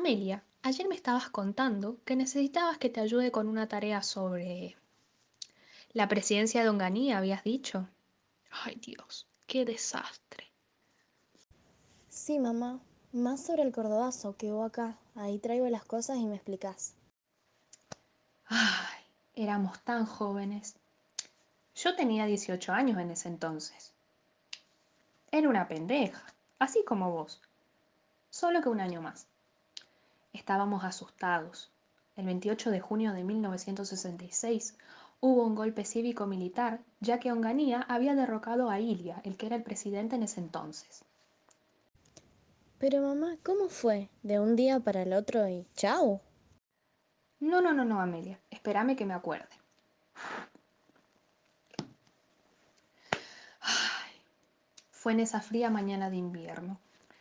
Amelia, ayer me estabas contando que necesitabas que te ayude con una tarea sobre la presidencia de Onganía, habías dicho. Ay Dios, qué desastre. Sí, mamá. Más sobre el cordobazo que hubo acá. Ahí traigo las cosas y me explicás. Ay, éramos tan jóvenes. Yo tenía 18 años en ese entonces. Era una pendeja, así como vos, solo que un año más. Estábamos asustados. El 28 de junio de 1966 hubo un golpe cívico-militar, ya que Onganía había derrocado a Ilia, el que era el presidente en ese entonces. Pero mamá, ¿cómo fue? ¿De un día para el otro y chao? No, no, no, no, Amelia. Espérame que me acuerde. Ay, fue en esa fría mañana de invierno.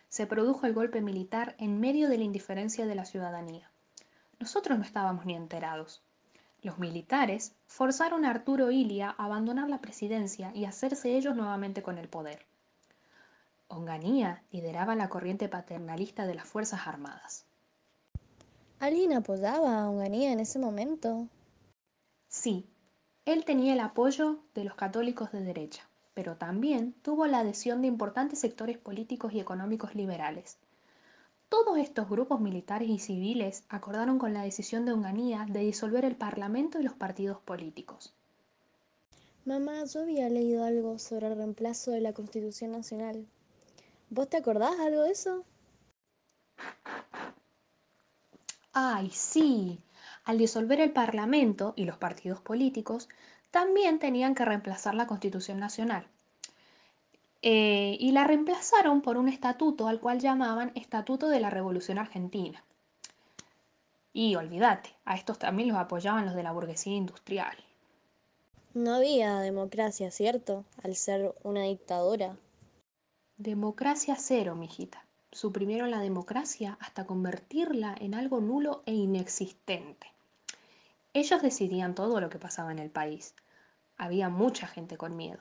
Se produjo el golpe militar en medio de la indiferencia de la ciudadanía. Nosotros no estábamos ni enterados. Los militares forzaron a Arturo Ilia a abandonar la presidencia y hacerse ellos nuevamente con el poder. Onganía lideraba la corriente paternalista de las Fuerzas Armadas. ¿Alguien apoyaba a Onganía en ese momento? Sí, él tenía el apoyo de los católicos de derecha, pero también tuvo la adhesión de importantes sectores políticos y económicos liberales. Todos estos grupos militares y civiles acordaron con la decisión de Onganía de disolver el Parlamento y los partidos políticos. Mamá, yo había leído algo sobre el reemplazo de la Constitución Nacional. ¿Vos te acordás algo de eso? ¡Ay, sí! Al disolver el Parlamento y los partidos políticos, también tenían que reemplazar la Constitución Nacional. Eh, y la reemplazaron por un estatuto al cual llamaban Estatuto de la Revolución Argentina. Y olvídate, a estos también los apoyaban los de la burguesía industrial. No había democracia, ¿cierto? Al ser una dictadura. Democracia cero, mijita. Suprimieron la democracia hasta convertirla en algo nulo e inexistente. Ellos decidían todo lo que pasaba en el país. Había mucha gente con miedo.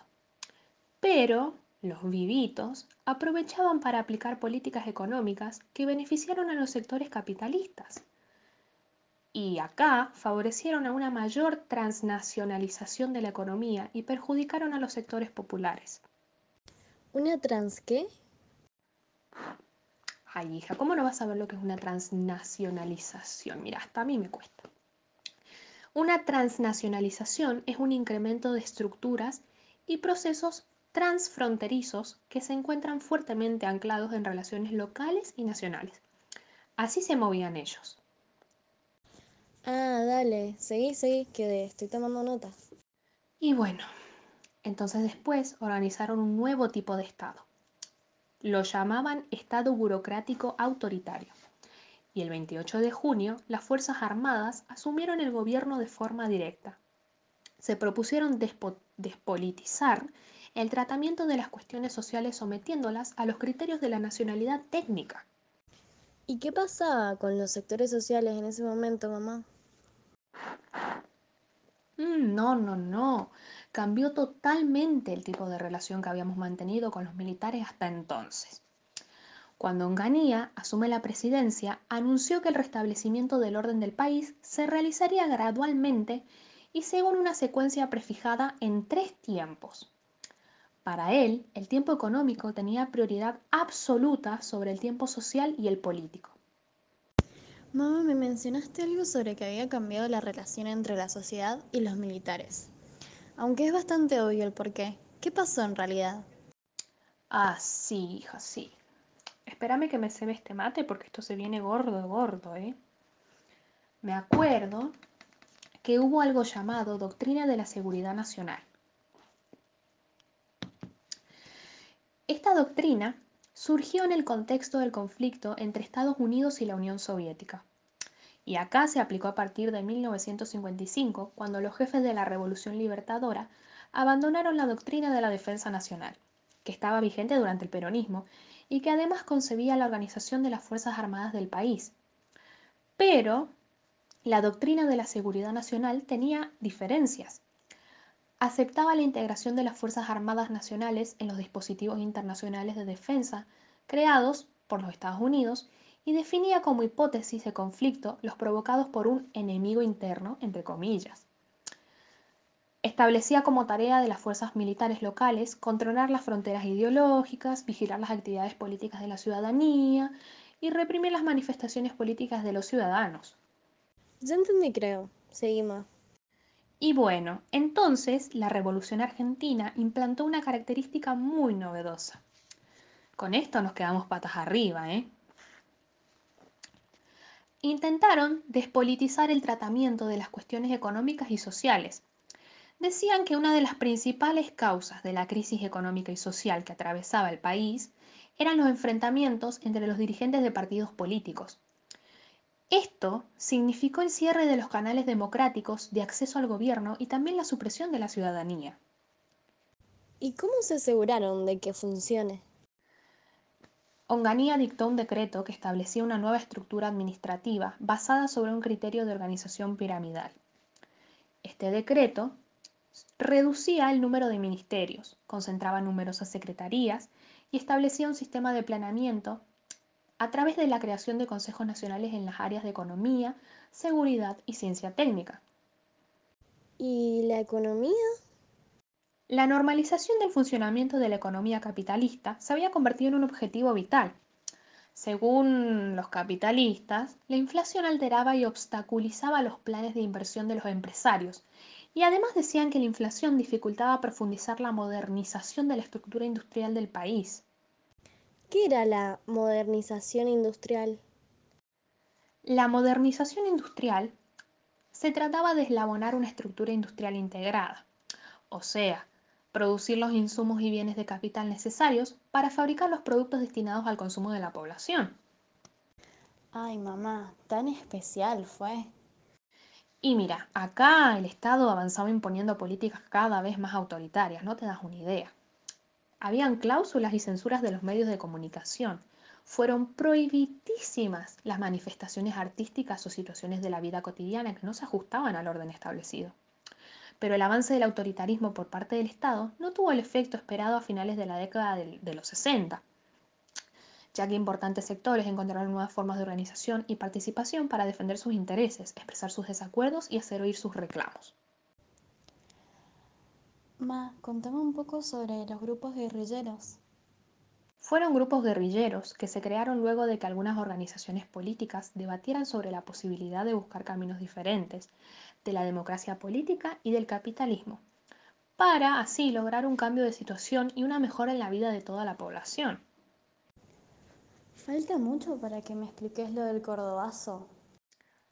Pero los vivitos aprovechaban para aplicar políticas económicas que beneficiaron a los sectores capitalistas. Y acá favorecieron a una mayor transnacionalización de la economía y perjudicaron a los sectores populares. ¿Una trans qué? Ay, hija, ¿cómo no vas a ver lo que es una transnacionalización? Mira, hasta a mí me cuesta. Una transnacionalización es un incremento de estructuras y procesos transfronterizos que se encuentran fuertemente anclados en relaciones locales y nacionales. Así se movían ellos. Ah, dale, seguí, seguí, que estoy tomando nota. Y bueno, entonces después organizaron un nuevo tipo de Estado. Lo llamaban Estado burocrático autoritario. Y el 28 de junio, las Fuerzas Armadas asumieron el gobierno de forma directa. Se propusieron despolitizar el tratamiento de las cuestiones sociales sometiéndolas a los criterios de la nacionalidad técnica. ¿Y qué pasaba con los sectores sociales en ese momento, mamá? Mm, no, no, no. Cambió totalmente el tipo de relación que habíamos mantenido con los militares hasta entonces. Cuando Onganía asume la presidencia, anunció que el restablecimiento del orden del país se realizaría gradualmente y según una secuencia prefijada en tres tiempos. Para él, el tiempo económico tenía prioridad absoluta sobre el tiempo social y el político. Mamá, me mencionaste algo sobre que había cambiado la relación entre la sociedad y los militares. Aunque es bastante obvio el porqué. ¿Qué pasó en realidad? Ah, sí, hija, sí. Espérame que me cebe este mate porque esto se viene gordo, gordo, ¿eh? Me acuerdo que hubo algo llamado Doctrina de la Seguridad Nacional. Esta doctrina surgió en el contexto del conflicto entre Estados Unidos y la Unión Soviética. Y acá se aplicó a partir de 1955, cuando los jefes de la Revolución Libertadora abandonaron la doctrina de la defensa nacional, que estaba vigente durante el peronismo y que además concebía la organización de las Fuerzas Armadas del país. Pero la doctrina de la seguridad nacional tenía diferencias aceptaba la integración de las Fuerzas Armadas Nacionales en los dispositivos internacionales de defensa creados por los Estados Unidos y definía como hipótesis de conflicto los provocados por un enemigo interno, entre comillas. Establecía como tarea de las fuerzas militares locales controlar las fronteras ideológicas, vigilar las actividades políticas de la ciudadanía y reprimir las manifestaciones políticas de los ciudadanos. Ya entendí, creo. Seguimos. Y bueno, entonces la Revolución Argentina implantó una característica muy novedosa. Con esto nos quedamos patas arriba, ¿eh? Intentaron despolitizar el tratamiento de las cuestiones económicas y sociales. Decían que una de las principales causas de la crisis económica y social que atravesaba el país eran los enfrentamientos entre los dirigentes de partidos políticos. Esto significó el cierre de los canales democráticos de acceso al gobierno y también la supresión de la ciudadanía. ¿Y cómo se aseguraron de que funcione? Onganía dictó un decreto que establecía una nueva estructura administrativa basada sobre un criterio de organización piramidal. Este decreto reducía el número de ministerios, concentraba numerosas secretarías y establecía un sistema de planeamiento a través de la creación de consejos nacionales en las áreas de economía, seguridad y ciencia técnica. ¿Y la economía? La normalización del funcionamiento de la economía capitalista se había convertido en un objetivo vital. Según los capitalistas, la inflación alteraba y obstaculizaba los planes de inversión de los empresarios, y además decían que la inflación dificultaba profundizar la modernización de la estructura industrial del país. ¿Qué era la modernización industrial? La modernización industrial se trataba de eslabonar una estructura industrial integrada, o sea, producir los insumos y bienes de capital necesarios para fabricar los productos destinados al consumo de la población. Ay, mamá, tan especial fue. Y mira, acá el Estado avanzaba imponiendo políticas cada vez más autoritarias, no te das una idea. Habían cláusulas y censuras de los medios de comunicación. Fueron prohibitísimas las manifestaciones artísticas o situaciones de la vida cotidiana que no se ajustaban al orden establecido pero el avance del autoritarismo por parte del Estado no tuvo el efecto esperado a finales de la década de, los 60, ya que importantes sectores encontraron nuevas formas de organización y participación para defender sus intereses, expresar sus desacuerdos y hacer oír sus reclamos. Ma, contame un poco sobre los grupos guerrilleros. Fueron grupos guerrilleros que se crearon luego de que algunas organizaciones políticas debatieran sobre la posibilidad de buscar caminos diferentes de la democracia política y del capitalismo, para así lograr un cambio de situación y una mejora en la vida de toda la población. Falta mucho para que me expliques lo del cordobazo.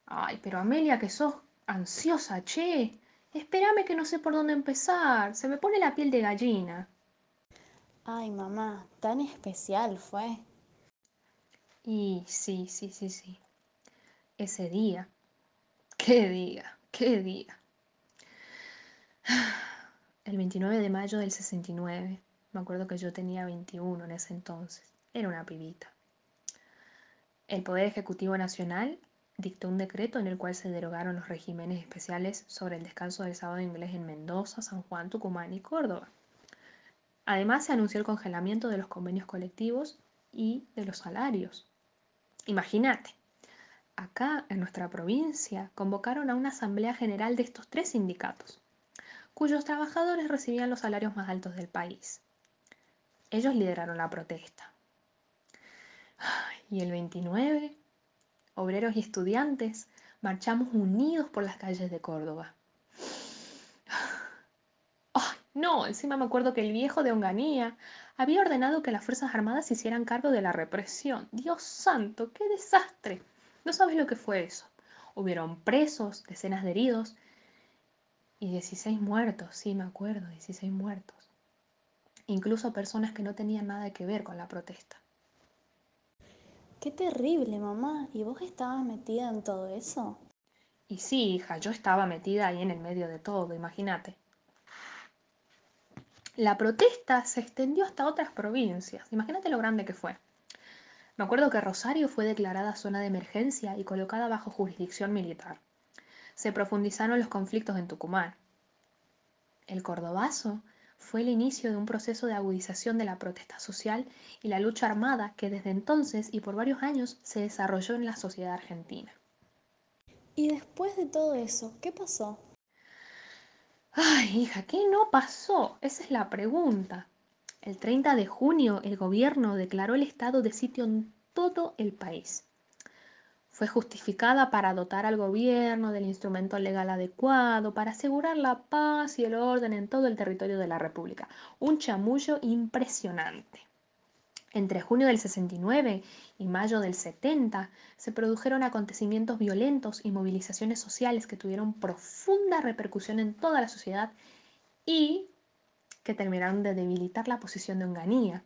Ay, pero Amelia, que sos ansiosa, che. Espérame que no sé por dónde empezar. Se me pone la piel de gallina. Ay, mamá, tan especial fue. Y sí, sí, sí, sí. Ese día. ¿Qué día? ¿Qué día? El 29 de mayo del 69. Me acuerdo que yo tenía 21 en ese entonces. Era una pibita. El Poder Ejecutivo Nacional dictó un decreto en el cual se derogaron los regímenes especiales sobre el descanso del sábado inglés en Mendoza, San Juan, Tucumán y Córdoba. Además, se anunció el congelamiento de los convenios colectivos y de los salarios. Imagínate, acá en nuestra provincia convocaron a una asamblea general de estos tres sindicatos, cuyos trabajadores recibían los salarios más altos del país. Ellos lideraron la protesta. Y el 29, obreros y estudiantes marchamos unidos por las calles de Córdoba. No, encima me acuerdo que el viejo de Onganía había ordenado que las Fuerzas Armadas se hicieran cargo de la represión. Dios santo, qué desastre. No sabes lo que fue eso. Hubieron presos, decenas de heridos y 16 muertos, sí me acuerdo, 16 muertos. Incluso personas que no tenían nada que ver con la protesta. Qué terrible, mamá. ¿Y vos estabas metida en todo eso? Y sí, hija, yo estaba metida ahí en el medio de todo, imagínate. La protesta se extendió hasta otras provincias. Imagínate lo grande que fue. Me acuerdo que Rosario fue declarada zona de emergencia y colocada bajo jurisdicción militar. Se profundizaron los conflictos en Tucumán. El Cordobazo fue el inicio de un proceso de agudización de la protesta social y la lucha armada que desde entonces y por varios años se desarrolló en la sociedad argentina. ¿Y después de todo eso, qué pasó? Ay, hija, ¿qué no pasó? Esa es la pregunta. El 30 de junio el gobierno declaró el estado de sitio en todo el país. Fue justificada para dotar al gobierno del instrumento legal adecuado, para asegurar la paz y el orden en todo el territorio de la República. Un chamullo impresionante. Entre junio del 69 y mayo del 70 se produjeron acontecimientos violentos y movilizaciones sociales que tuvieron profunda repercusión en toda la sociedad y que terminaron de debilitar la posición de Onganía.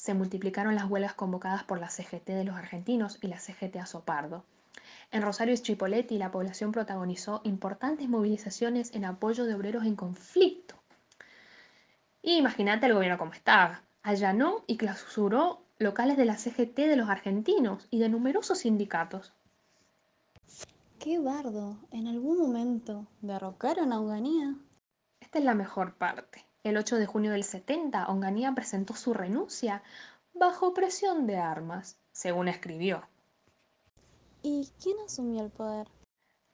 Se multiplicaron las huelgas convocadas por la CGT de los argentinos y la CGT Azopardo. En Rosario y Chipoletti la población protagonizó importantes movilizaciones en apoyo de obreros en conflicto. Y imagínate el gobierno como estaba. Allanó y clausuró locales de la CGT de los argentinos y de numerosos sindicatos. ¡Qué bardo! ¿En algún momento derrocaron a Onganía? Esta es la mejor parte. El 8 de junio del 70, Onganía presentó su renuncia bajo presión de armas, según escribió. ¿Y quién asumió el poder?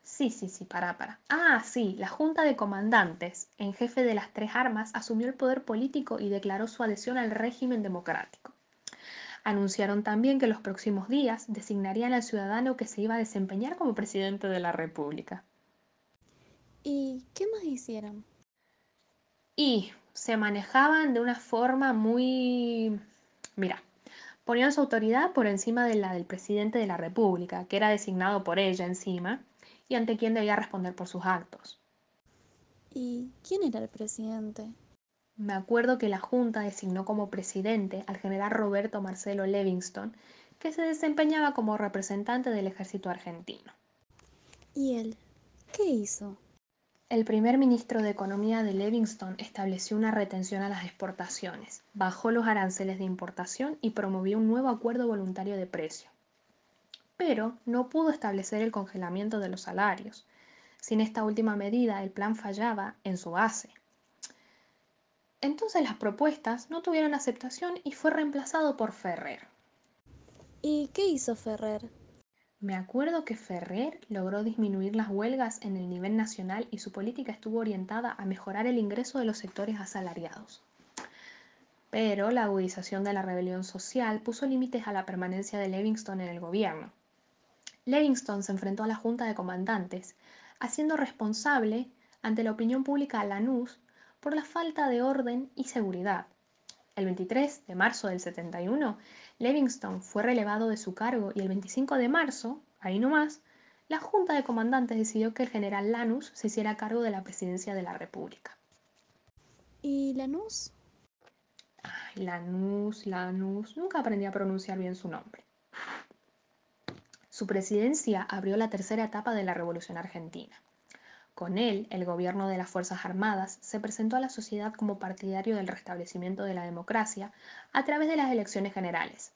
Sí, sí, sí, para, para. Ah, sí, la Junta de Comandantes, en jefe de las tres armas, asumió el poder político y declaró su adhesión al régimen democrático. Anunciaron también que los próximos días designarían al ciudadano que se iba a desempeñar como presidente de la República. ¿Y qué más hicieron? Y se manejaban de una forma muy... Mira, ponían su autoridad por encima de la del presidente de la República, que era designado por ella encima, y ante quién debía responder por sus actos. ¿Y quién era el presidente? Me acuerdo que la Junta designó como presidente al general Roberto Marcelo Livingston, que se desempeñaba como representante del ejército argentino. ¿Y él? ¿Qué hizo? El primer ministro de Economía de Livingston estableció una retención a las exportaciones, bajó los aranceles de importación y promovió un nuevo acuerdo voluntario de precio pero no pudo establecer el congelamiento de los salarios. Sin esta última medida, el plan fallaba en su base. Entonces las propuestas no tuvieron aceptación y fue reemplazado por Ferrer. ¿Y qué hizo Ferrer? Me acuerdo que Ferrer logró disminuir las huelgas en el nivel nacional y su política estuvo orientada a mejorar el ingreso de los sectores asalariados. Pero la agudización de la rebelión social puso límites a la permanencia de Livingston en el gobierno. Livingston se enfrentó a la Junta de Comandantes, haciendo responsable ante la opinión pública a Lanús por la falta de orden y seguridad. El 23 de marzo del 71, Livingston fue relevado de su cargo y el 25 de marzo, ahí nomás, la Junta de Comandantes decidió que el general Lanús se hiciera cargo de la presidencia de la República. ¿Y Lanús? Ay, Lanús, Lanús, nunca aprendí a pronunciar bien su nombre. Su presidencia abrió la tercera etapa de la Revolución Argentina. Con él, el gobierno de las Fuerzas Armadas se presentó a la sociedad como partidario del restablecimiento de la democracia a través de las elecciones generales.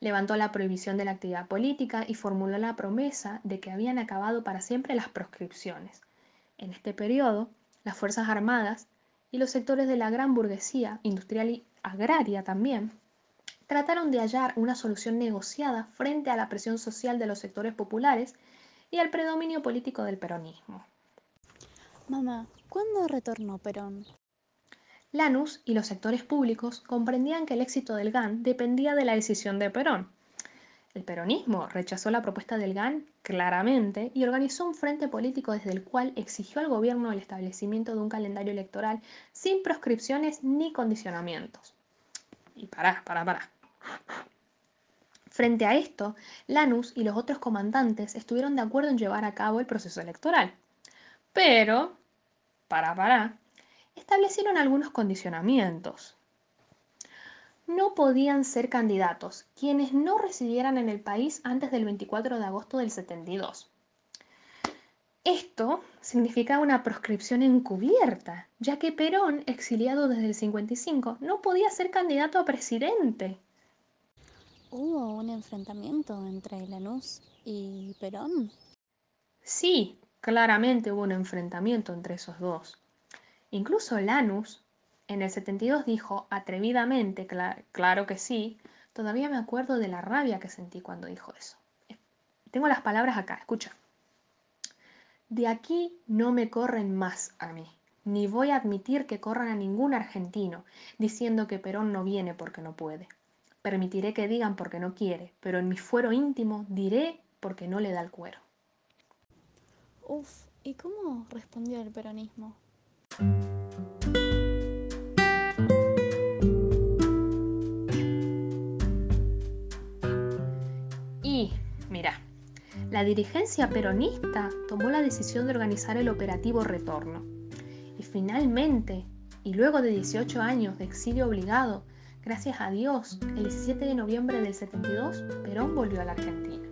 Levantó la prohibición de la actividad política y formuló la promesa de que habían acabado para siempre las proscripciones. En este periodo, las Fuerzas Armadas y los sectores de la gran burguesía, industrial y agraria también, trataron de hallar una solución negociada frente a la presión social de los sectores populares y al predominio político del peronismo. Mamá, ¿cuándo retornó Perón? Lanús y los sectores públicos comprendían que el éxito del GAN dependía de la decisión de Perón. El peronismo rechazó la propuesta del GAN claramente y organizó un frente político desde el cual exigió al gobierno el establecimiento de un calendario electoral sin proscripciones ni condicionamientos. Y pará, pará, pará. Frente a esto, Lanús y los otros comandantes estuvieron de acuerdo en llevar a cabo el proceso electoral. Pero, para para, establecieron algunos condicionamientos. No podían ser candidatos quienes no residieran en el país antes del 24 de agosto del 72. Esto significaba una proscripción encubierta, ya que Perón, exiliado desde el 55, no podía ser candidato a presidente. ¿Hubo un enfrentamiento entre Lanús y Perón? Sí, claramente hubo un enfrentamiento entre esos dos. Incluso Lanús en el 72 dijo atrevidamente, claro que sí, todavía me acuerdo de la rabia que sentí cuando dijo eso. Tengo las palabras acá, escucha. De aquí no me corren más a mí, ni voy a admitir que corran a ningún argentino, diciendo que Perón no viene porque no puede. Permitiré que digan porque no quiere, pero en mi fuero íntimo diré porque no le da el cuero. Uf, ¿y cómo respondió el peronismo? Y, mira, la dirigencia peronista tomó la decisión de organizar el operativo retorno. Y finalmente, y luego de 18 años de exilio obligado, gracias a Dios, el 17 de noviembre del 72, Perón volvió a la Argentina.